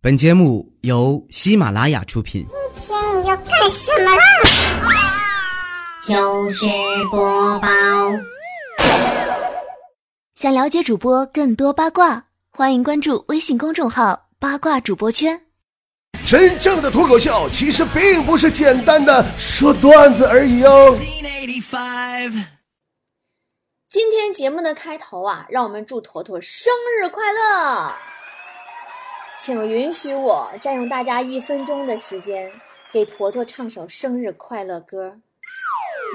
本节目由喜马拉雅出品。今天你要干什么啦？就是播报。想了解主播更多八卦，欢迎关注微信公众号“八卦主播圈”。真正的脱口秀其实并不是简单的说段子而已哦。今天节目的开头啊，让我们祝坨坨生日快乐！请允许我占用大家一分钟的时间，给坨坨唱首生日快乐歌，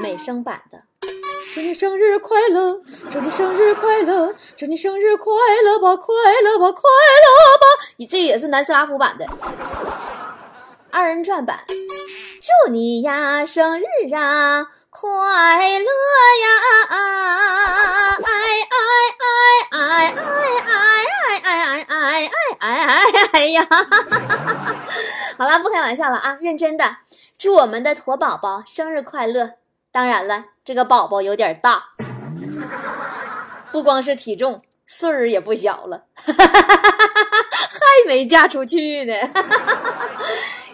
美声版的。祝你生日快乐，祝你生日快乐，祝你生日快乐吧，快乐吧，快乐吧！你这也是南斯拉夫版的二人转版。祝你呀，生日啊，快乐呀！哎哎哎哎哎哎哎哎哎哎哎哎呀！好了，不开玩笑了啊，认真的，祝我们的驼宝宝生日快乐！当然了，这个宝宝有点大，不光是体重，岁儿也不小了，还没嫁出去呢。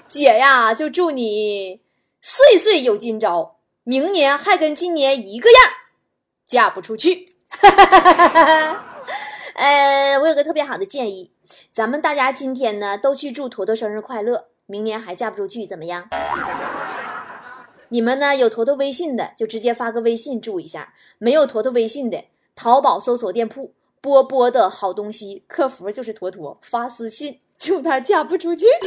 姐呀，就祝你岁岁有今朝，明年还跟今年一个样，嫁不出去。哈哈哈呃，我有个特别好的建议，咱们大家今天呢都去祝坨坨生日快乐，明年还嫁不出去，怎么样？你们呢有坨坨微信的，就直接发个微信祝一下；没有坨坨微信的，淘宝搜索店铺“波波的好东西”，客服就是坨坨，发私信祝他嫁不出去。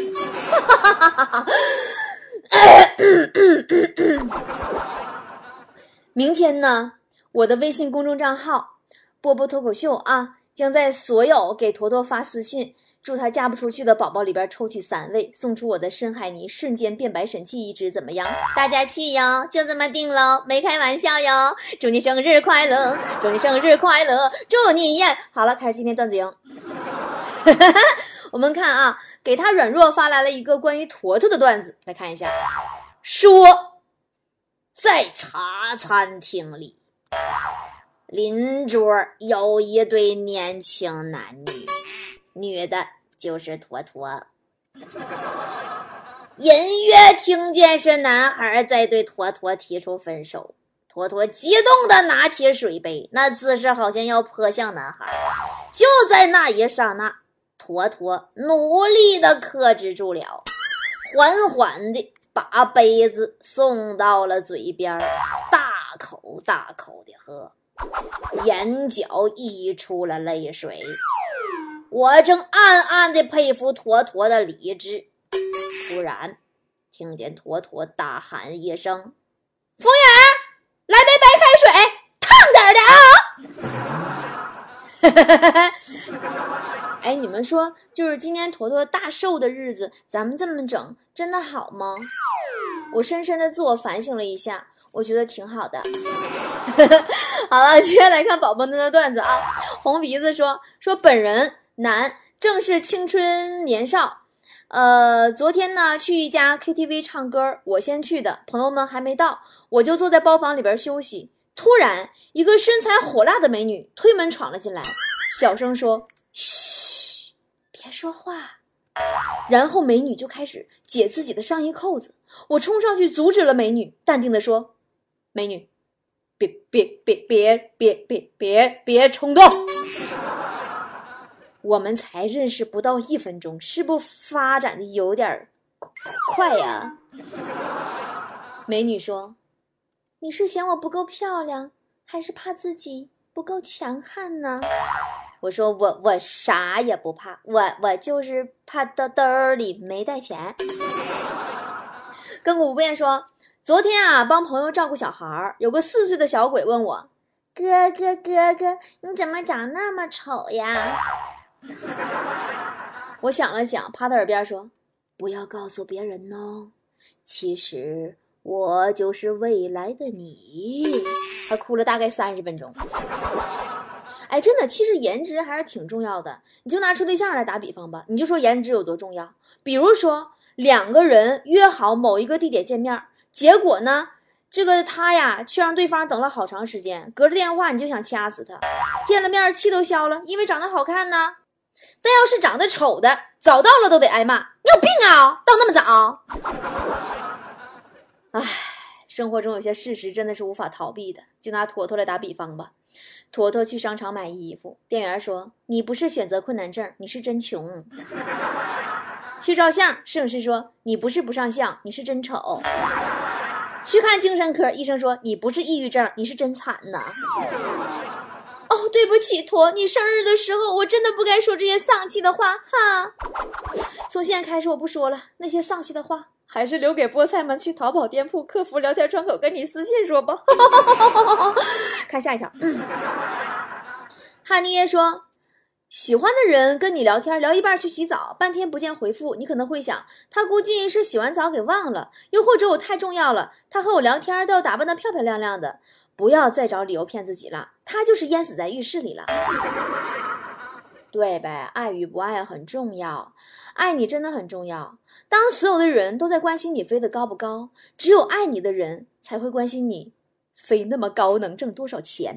明天呢，我的微信公众账号“波波脱口秀”啊，将在所有给坨坨发私信祝他嫁不出去的宝宝里边抽取三位，送出我的深海泥瞬间变白神器一支，怎么样？大家去哟，就这么定喽，没开玩笑哟！祝你生日快乐，祝你生日快乐，祝你呀！好了，开始今天段子营。我们看啊，给他软弱发来了一个关于坨坨的段子，来看一下。说，在茶餐厅里，邻桌有一对年轻男女。女的就是坨坨，隐约听见是男孩在对坨坨提出分手。坨坨激动的拿起水杯，那姿势好像要泼向男孩。就在那一刹那，坨坨努力的克制住了，缓缓的把杯子送到了嘴边，大口大口的喝，眼角溢出了泪水。我正暗暗的佩服坨坨的理智，突然听见坨坨大喊一声：“服务员，来杯白开水，烫点的啊！” 哎，你们说，就是今天坨坨大寿的日子，咱们这么整，真的好吗？我深深的自我反省了一下，我觉得挺好的。好了，接下来看宝宝们的段子啊。红鼻子说：“说本人。”男，正是青春年少，呃，昨天呢去一家 KTV 唱歌，我先去的，朋友们还没到，我就坐在包房里边休息。突然，一个身材火辣的美女推门闯了进来，小声说：“嘘，别说话。”然后美女就开始解自己的上衣扣子，我冲上去阻止了美女，淡定的说：“美女，别别别别别别别别冲动。”我们才认识不到一分钟，是不发展的有点快呀？美女说：“你是嫌我不够漂亮，还是怕自己不够强悍呢？”我说：“我我啥也不怕，我我就是怕兜兜里没带钱。”亘古不变说：“昨天啊，帮朋友照顾小孩儿有个四岁的小鬼问我：‘哥哥哥哥，你怎么长那么丑呀？’” 我想了想，趴他耳边说：“不要告诉别人哦，其实我就是未来的你。”他哭了大概三十分钟。哎，真的，其实颜值还是挺重要的。你就拿处对象来打比方吧，你就说颜值有多重要。比如说，两个人约好某一个地点见面，结果呢，这个他呀却让对方等了好长时间，隔着电话你就想掐死他。见了面气都消了，因为长得好看呢。但要是长得丑的，早到了都得挨骂。你有病啊，到那么早？唉，生活中有些事实真的是无法逃避的。就拿坨坨来打比方吧，坨坨去商场买衣服，店员说：“你不是选择困难症，你是真穷。” 去照相，摄影师说：“你不是不上相，你是真丑。”去看精神科，医生说：“你不是抑郁症，你是真惨呐。”哦，对不起，驼，你生日的时候我真的不该说这些丧气的话哈。从现在开始我不说了，那些丧气的话还是留给菠菜们去淘宝店铺客服聊天窗口跟你私信说吧。看下一条，嗯哈尼耶说。喜欢的人跟你聊天，聊一半去洗澡，半天不见回复，你可能会想，他估计是洗完澡给忘了，又或者我太重要了，他和我聊天都要打扮得漂漂亮亮的。不要再找理由骗自己了，他就是淹死在浴室里了。对呗，爱与不爱很重要，爱你真的很重要。当所有的人都在关心你飞得高不高，只有爱你的人才会关心你飞那么高能挣多少钱。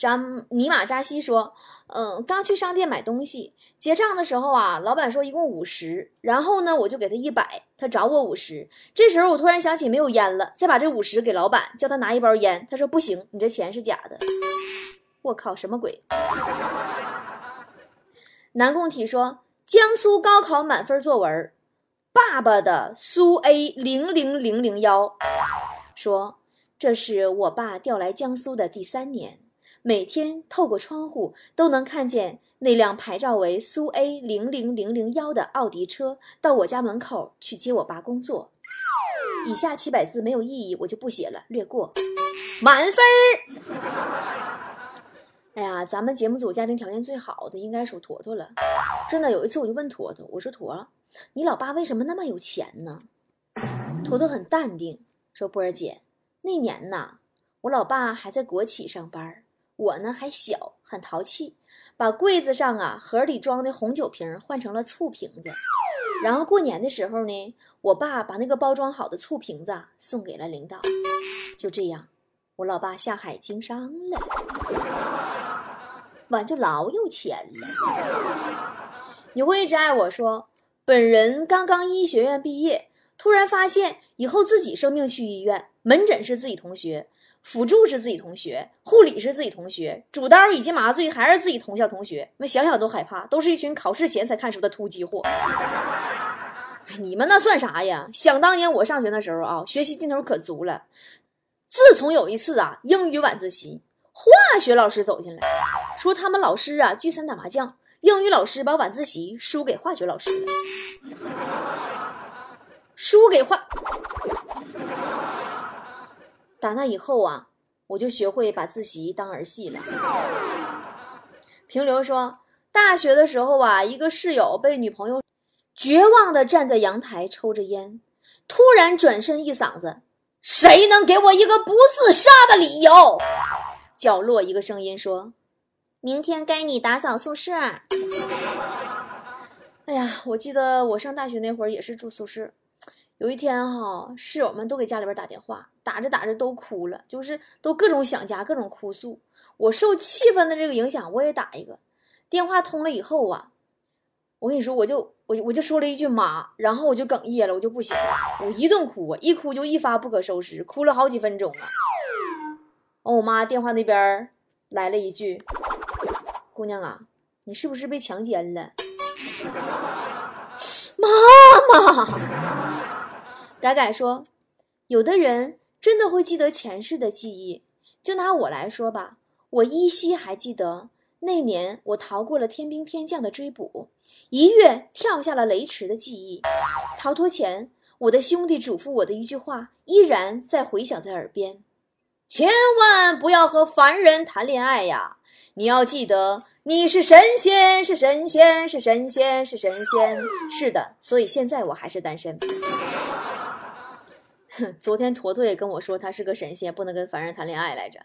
张尼玛扎西说：“嗯，刚去商店买东西，结账的时候啊，老板说一共五十，然后呢，我就给他一百，他找我五十。这时候我突然想起没有烟了，再把这五十给老板，叫他拿一包烟。他说不行，你这钱是假的。我靠，什么鬼？”南贡体说：“江苏高考满分作文，爸爸的苏 A 零零零零幺说，这是我爸调来江苏的第三年。”每天透过窗户都能看见那辆牌照为苏 A 零零零零幺的奥迪车到我家门口去接我爸工作。以下七百字没有意义，我就不写了，略过。满分儿。哎呀，咱们节目组家庭条件最好的应该属坨坨了。真的，有一次我就问坨坨，我说坨，你老爸为什么那么有钱呢？坨坨很淡定，说波儿姐，那年呐，我老爸还在国企上班。我呢还小，很淘气，把柜子上啊盒里装的红酒瓶换成了醋瓶子。然后过年的时候呢，我爸把那个包装好的醋瓶子送给了领导。就这样，我老爸下海经商了，完就老有钱了。你会一直爱我说，本人刚刚医学院毕业，突然发现以后自己生病去医院，门诊是自己同学。辅助是自己同学，护理是自己同学，主刀以及麻醉还是自己同校同学，那想想都害怕，都是一群考试前才看书的突击货。你们那算啥呀？想当年我上学的时候啊，学习劲头可足了。自从有一次啊，英语晚自习，化学老师走进来，说他们老师啊聚餐打麻将，英语老师把晚自习输给化学老师，输给化。打那以后啊，我就学会把自习当儿戏了。平流说，大学的时候啊，一个室友被女朋友绝望的站在阳台抽着烟，突然转身一嗓子：“谁能给我一个不自杀的理由？”角落一个声音说：“明天该你打扫宿舍。”哎呀，我记得我上大学那会儿也是住宿舍。有一天哈，室友们都给家里边打电话，打着打着都哭了，就是都各种想家，各种哭诉。我受气氛的这个影响，我也打一个电话通了以后啊，我跟你说，我就我我就说了一句妈，然后我就哽咽了，我就不行了，我一顿哭啊，一哭就一发不可收拾，哭了好几分钟啊。完，我妈电话那边来了一句：“姑娘啊，你是不是被强奸了？”妈 妈。改改说：“有的人真的会记得前世的记忆。就拿我来说吧，我依稀还记得那年我逃过了天兵天将的追捕，一跃跳下了雷池的记忆。逃脱前，我的兄弟嘱咐我的一句话依然在回响在耳边：千万不要和凡人谈恋爱呀！你要记得，你是神仙，是神仙，是神仙，是神仙。是的，所以现在我还是单身。” 昨天坨坨也跟我说，他是个神仙，不能跟凡人谈恋爱来着。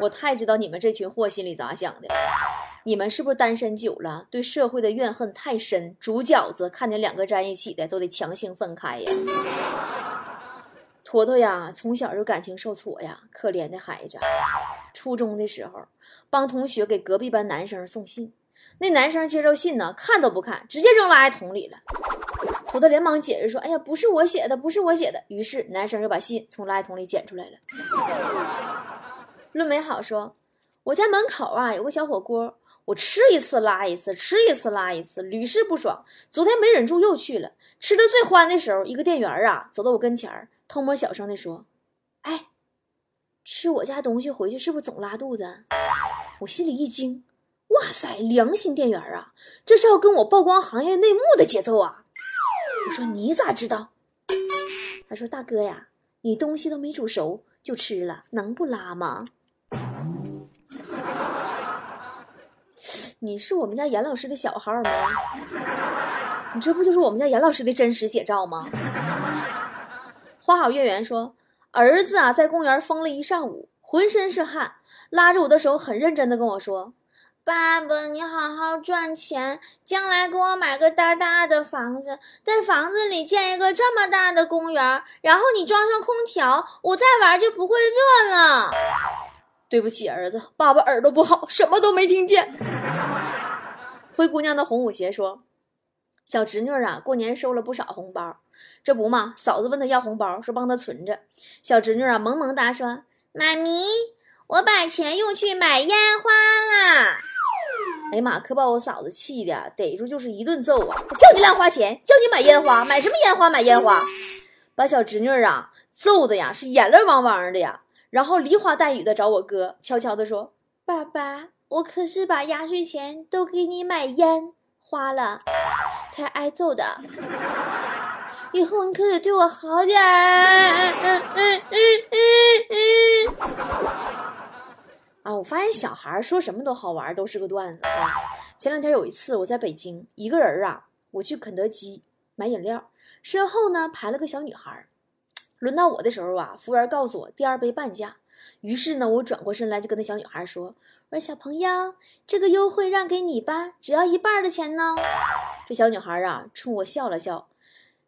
我太知道你们这群货心里咋想的。你们是不是单身久了，对社会的怨恨太深？煮饺子看见两个粘一起的，都得强行分开呀。坨坨呀，从小就感情受挫呀，可怜的孩子。初中的时候，帮同学给隔壁班男生送信。那男生接着信呢，看都不看，直接扔垃圾桶里了。土豆连忙解释说：“哎呀，不是我写的，不是我写的。”于是男生就把信从垃圾桶里捡出来了。论美好说：“我家门口啊有个小火锅，我吃一次拉一次，吃一次拉一次，屡试不爽。昨天没忍住又去了，吃的最欢的时候，一个店员啊走到我跟前儿，偷摸小声的说：‘哎，吃我家东西回去是不是总拉肚子？’我心里一惊。”哇塞，良心店员啊，这是要跟我曝光行业内幕的节奏啊！我说你咋知道？他说大哥呀，你东西都没煮熟就吃了，能不拉吗？你是我们家严老师的小号吗？你这不就是我们家严老师的真实写照吗？花好月圆说，儿子啊，在公园疯了一上午，浑身是汗，拉着我的手，很认真的跟我说。爸爸，你好好赚钱，将来给我买个大大的房子，在房子里建一个这么大的公园，然后你装上空调，我再玩就不会热了。对不起，儿子，爸爸耳朵不好，什么都没听见。灰姑娘的红舞鞋说：“小侄女啊，过年收了不少红包，这不嘛，嫂子问她要红包，说帮她存着。小侄女啊，萌萌哒说：妈咪，我把钱用去买烟花了。”哎呀妈！可把我嫂子气的，逮住就是一顿揍啊！叫你乱花钱，叫你买烟花，买什么烟花？买烟花！把小侄女啊揍的呀是眼泪汪汪的呀，然后梨花带雨的找我哥，悄悄的说：“爸爸，我可是把压岁钱都给你买烟花了，才挨揍的。以后你可得对我好点。”嗯嗯嗯嗯嗯。啊，我发现小孩说什么都好玩，都是个段子啊。前两天有一次，我在北京一个人啊，我去肯德基买饮料，身后呢排了个小女孩。轮到我的时候啊，服务员告诉我第二杯半价。于是呢，我转过身来就跟那小女孩说：“我说小朋友，这个优惠让给你吧，只要一半的钱呢。”这小女孩啊，冲我笑了笑，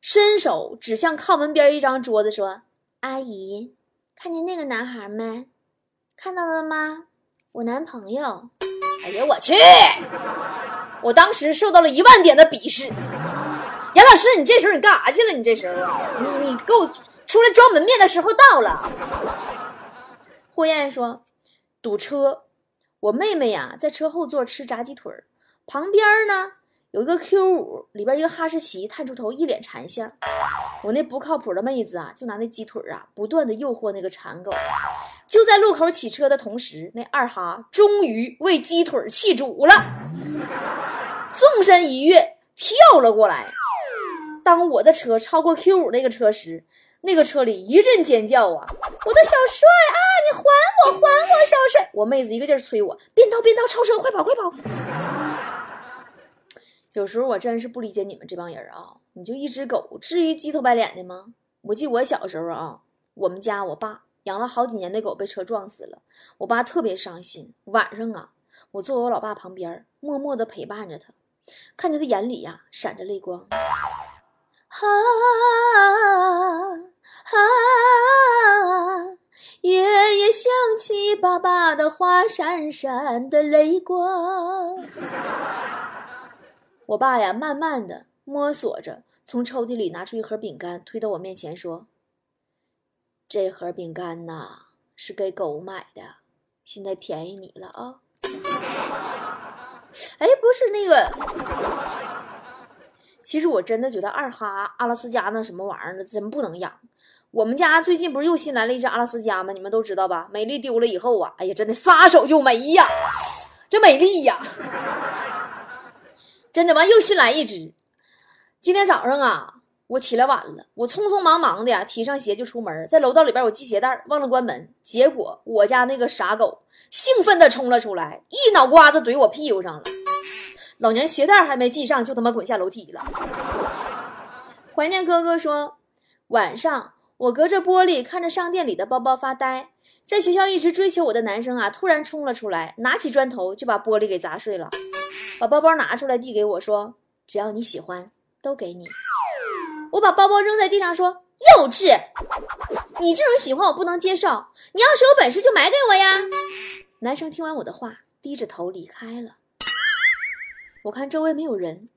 伸手指向靠门边一张桌子说：“阿姨，看见那个男孩没？”看到了吗？我男朋友。哎呀，我去！我当时受到了一万点的鄙视。杨老师，你这时候你干啥去了？你这时候，你你给我出来装门面的时候到了。霍艳说：“堵车，我妹妹呀在车后座吃炸鸡腿儿，旁边呢有一个 Q 五，里边一个哈士奇探出头，一脸馋相。我那不靠谱的妹子啊，就拿那鸡腿啊不断的诱惑那个馋狗。”就在路口起车的同时，那二哈终于为鸡腿气主了，纵身一跃跳了过来。当我的车超过 Q 五那个车时，那个车里一阵尖叫啊！我的小帅啊，你还我，还我，小帅！我妹子一个劲儿催我，变道，变道，超车，快跑，快跑！有时候我真是不理解你们这帮人啊！你就一只狗，至于鸡头白脸的吗？我记我小时候啊，我们家我爸。养了好几年的狗被车撞死了，我爸特别伤心。晚上啊，我坐我老爸旁边，默默地陪伴着他，看见他眼里呀闪着泪光。啊啊！夜夜想起爸爸的话，闪闪的泪光。我爸呀，慢慢的摸索着，从抽屉里拿出一盒饼干，推到我面前说。这盒饼干呐是给狗买的，现在便宜你了啊！哎，不是那个，其实我真的觉得二哈阿拉斯加那什么玩意儿真不能养。我们家最近不是又新来了一只阿拉斯加吗？你们都知道吧？美丽丢了以后啊，哎呀，真的撒手就没呀！这美丽呀，真的完又新来一只。今天早上啊。我起来晚了，我匆匆忙忙的呀，提上鞋就出门，在楼道里边我系鞋带，忘了关门，结果我家那个傻狗兴奋的冲了出来，一脑瓜子怼我屁股上了，老娘鞋带还没系上，就他妈滚下楼梯了。怀念哥哥说，晚上我隔着玻璃看着商店里的包包发呆，在学校一直追求我的男生啊，突然冲了出来，拿起砖头就把玻璃给砸碎了，把包包拿出来递给我说，只要你喜欢，都给你。我把包包扔在地上，说：“幼稚！你这种喜欢我不能接受。你要是有本事就买给我呀！”男生听完我的话，低着头离开了。我看周围没有人，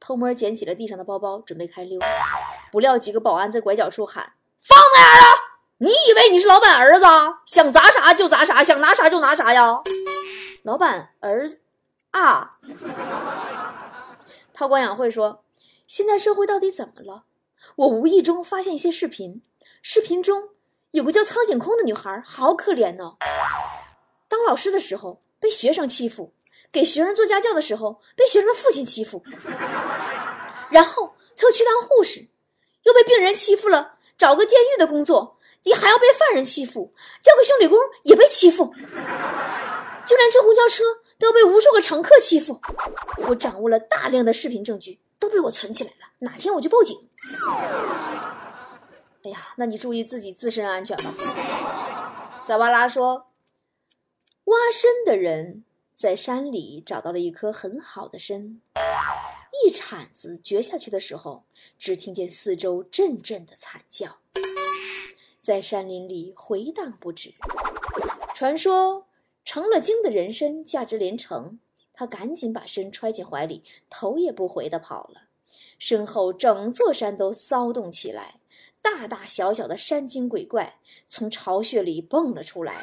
偷摸捡起了地上的包包，准备开溜。不料几个保安在拐角处喊：“放那儿啊？你以为你是老板儿子？想砸啥就砸啥，想拿啥就拿啥呀？”老板儿子啊！韬光养晦说：“现在社会到底怎么了？我无意中发现一些视频，视频中有个叫苍井空的女孩，好可怜哦。当老师的时候被学生欺负，给学生做家教的时候被学生的父亲欺负，然后她又去当护士。”又被病人欺负了，找个监狱的工作，你还要被犯人欺负，叫个修理工也被欺负，就连坐公交车都要被无数个乘客欺负。我掌握了大量的视频证据，都被我存起来了，哪天我就报警。哎呀，那你注意自己自身安全吧。扎瓦拉说，挖参的人在山里找到了一颗很好的参，一铲子掘下去的时候。只听见四周阵阵的惨叫，在山林里回荡不止。传说成了精的人参价值连城，他赶紧把身揣进怀里，头也不回地跑了。身后整座山都骚动起来，大大小小的山精鬼怪从巢穴里蹦了出来，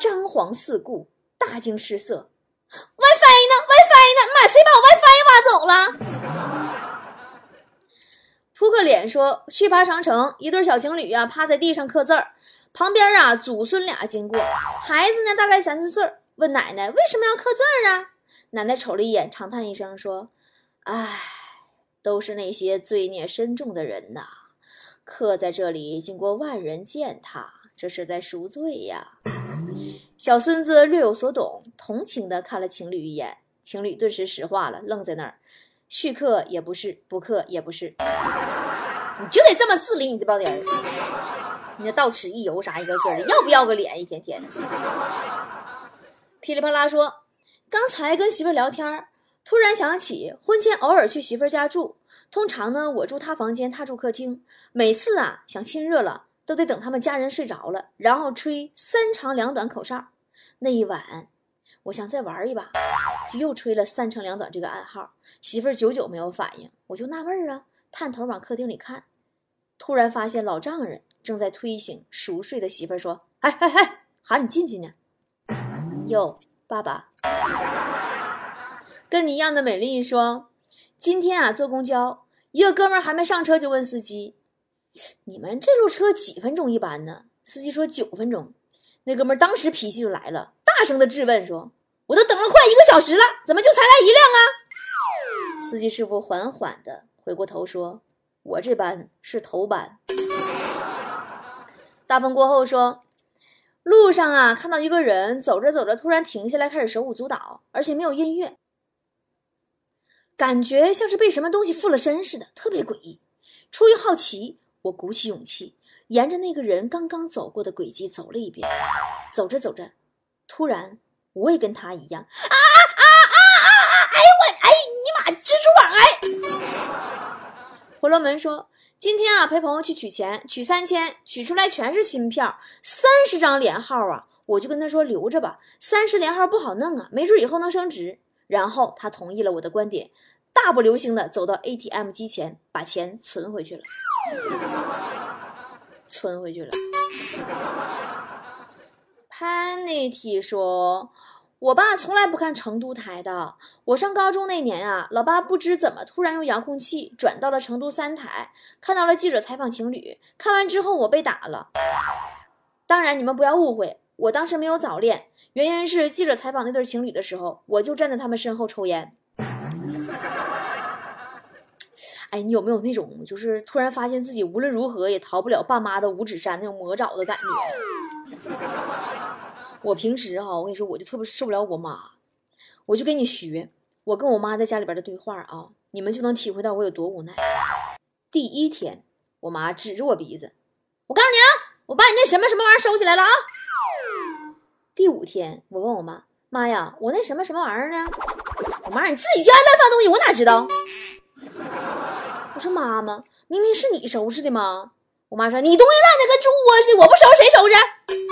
张皇四顾，大惊失色。WiFi 呢？WiFi 呢？妈，谁把我 WiFi 挖走了？扑克脸说：“去爬长城，一对小情侣啊，趴在地上刻字儿，旁边啊，祖孙俩经过，孩子呢，大概三四岁，问奶奶为什么要刻字儿啊？奶奶瞅了一眼，长叹一声说：‘唉，都是那些罪孽深重的人呐，刻在这里，经过万人践踏，这是在赎罪呀。’小孙子略有所懂，同情的看了情侣一眼，情侣顿时石化了，愣在那儿。”续课也不是，不课也不是，你就得这么自理你这帮人你这倒齿一油啥一个个的，要不要个脸？一天天。噼里啪啦说，刚才跟媳妇聊天，突然想起婚前偶尔去媳妇家住，通常呢我住她房间，她住客厅。每次啊想亲热了，都得等他们家人睡着了，然后吹三长两短口哨。那一晚，我想再玩一把，就又吹了三长两短这个暗号。媳妇儿久久没有反应，我就纳闷儿啊，探头往客厅里看，突然发现老丈人正在推醒熟睡的媳妇儿，说：“哎哎哎，喊你进去呢。”哟，爸爸，跟你一样的美丽说：“今天啊，坐公交，一个哥们儿还没上车就问司机：‘你们这路车几分钟一班呢？’司机说九分钟。那哥们儿当时脾气就来了，大声的质问说：‘我都等了快一个小时了，怎么就才来一辆啊？’”司机师傅缓缓的回过头说：“我这班是头班。”大风过后说：“路上啊，看到一个人走着走着，突然停下来，开始手舞足蹈，而且没有音乐，感觉像是被什么东西附了身似的，特别诡异。出于好奇，我鼓起勇气，沿着那个人刚刚走过的轨迹走了一遍。走着走着，突然我也跟他一样啊啊啊啊啊，哎呦喂，哎，你妈！蜘蛛网哎！婆罗门说：“今天啊，陪朋友去取钱，取三千，取出来全是新票，三十张连号啊！我就跟他说留着吧，三十连号不好弄啊，没准以后能升值。然后他同意了我的观点，大步流星的走到 ATM 机前，把钱存回去了，存回去了。Panity 说。”我爸从来不看成都台的。我上高中那年啊，老爸不知怎么突然用遥控器转到了成都三台，看到了记者采访情侣。看完之后我被打了。当然你们不要误会，我当时没有早恋，原因是记者采访那对情侣的时候，我就站在他们身后抽烟。哎，你有没有那种就是突然发现自己无论如何也逃不了爸妈的五指山那种魔爪的感觉？我平时哈，我跟你说，我就特别受不了我妈，我就跟你学，我跟我妈在家里边的对话啊，你们就能体会到我有多无奈。第一天，我妈指着我鼻子，我告诉你啊，我把你那什么什么玩意儿收起来了啊。第五天，我问我妈，妈呀，我那什么什么玩意儿呢？我妈，你自己家乱放东西，我哪知道？我说妈妈，明明是你收拾的吗？我妈说你东西烂的跟猪窝似的，我不收拾谁收拾？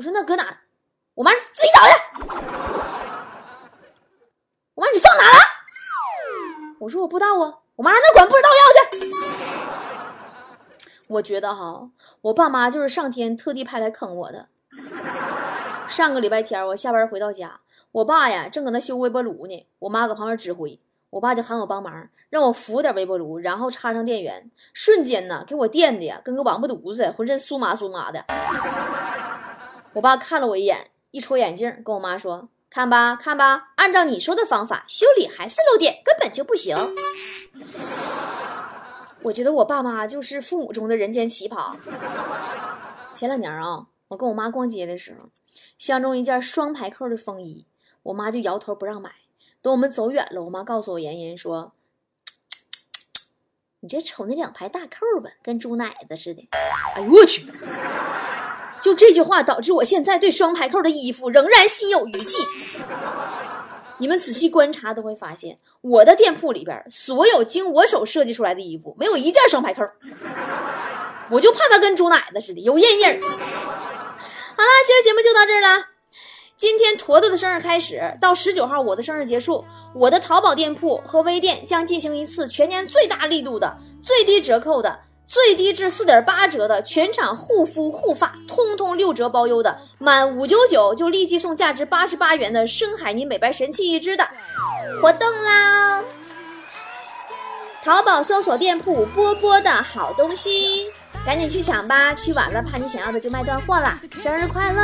我说那搁哪？我妈自己找去。我妈你放哪了？我说我不知道啊。我妈那管不知道要去。我觉得哈，我爸妈就是上天特地派来坑我的。上个礼拜天我下班回到家，我爸呀正搁那修微波炉呢，我妈搁旁边指挥，我爸就喊我帮忙，让我扶点微波炉，然后插上电源，瞬间呢给我电的呀跟个王八犊子，浑身酥麻酥麻的。我爸看了我一眼，一戳眼镜，跟我妈说：“看吧，看吧，按照你说的方法修理还是漏电，根本就不行。”我觉得我爸妈就是父母中的人间奇葩。前两年啊，我跟我妈逛街的时候，相中一件双排扣的风衣，我妈就摇头不让买。等我们走远了，我妈告诉我原因，说：“你这瞅那两排大扣吧，跟猪奶子似的。”哎呦我去！就这句话导致我现在对双排扣的衣服仍然心有余悸。你们仔细观察都会发现，我的店铺里边所有经我手设计出来的衣服，没有一件双排扣。我就怕它跟猪奶子似的有印印。好了，今儿节目就到这儿了。今天坨坨的生日开始，到十九号我的生日结束，我的淘宝店铺和微店将进行一次全年最大力度的最低折扣的。最低至四点八折的全场护肤护发，通通六折包邮的，满五九九就立即送价值八十八元的深海泥美白神器一支的活动啦！淘宝搜索店铺波波的好东西，赶紧去抢吧！去晚了，怕你想要的就卖断货啦！生日快乐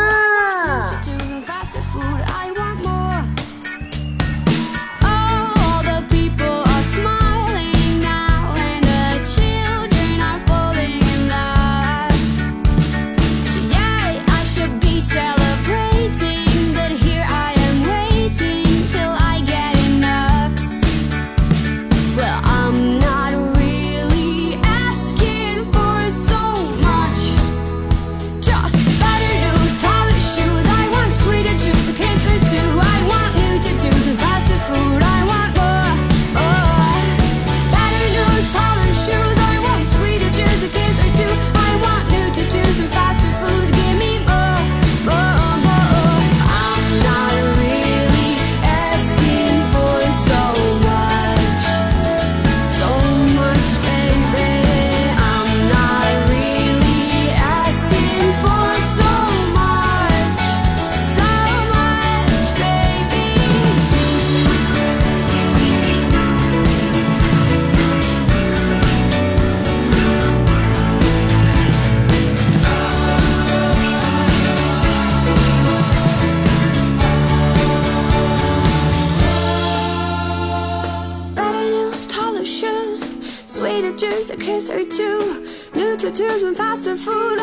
tattoos and faster food.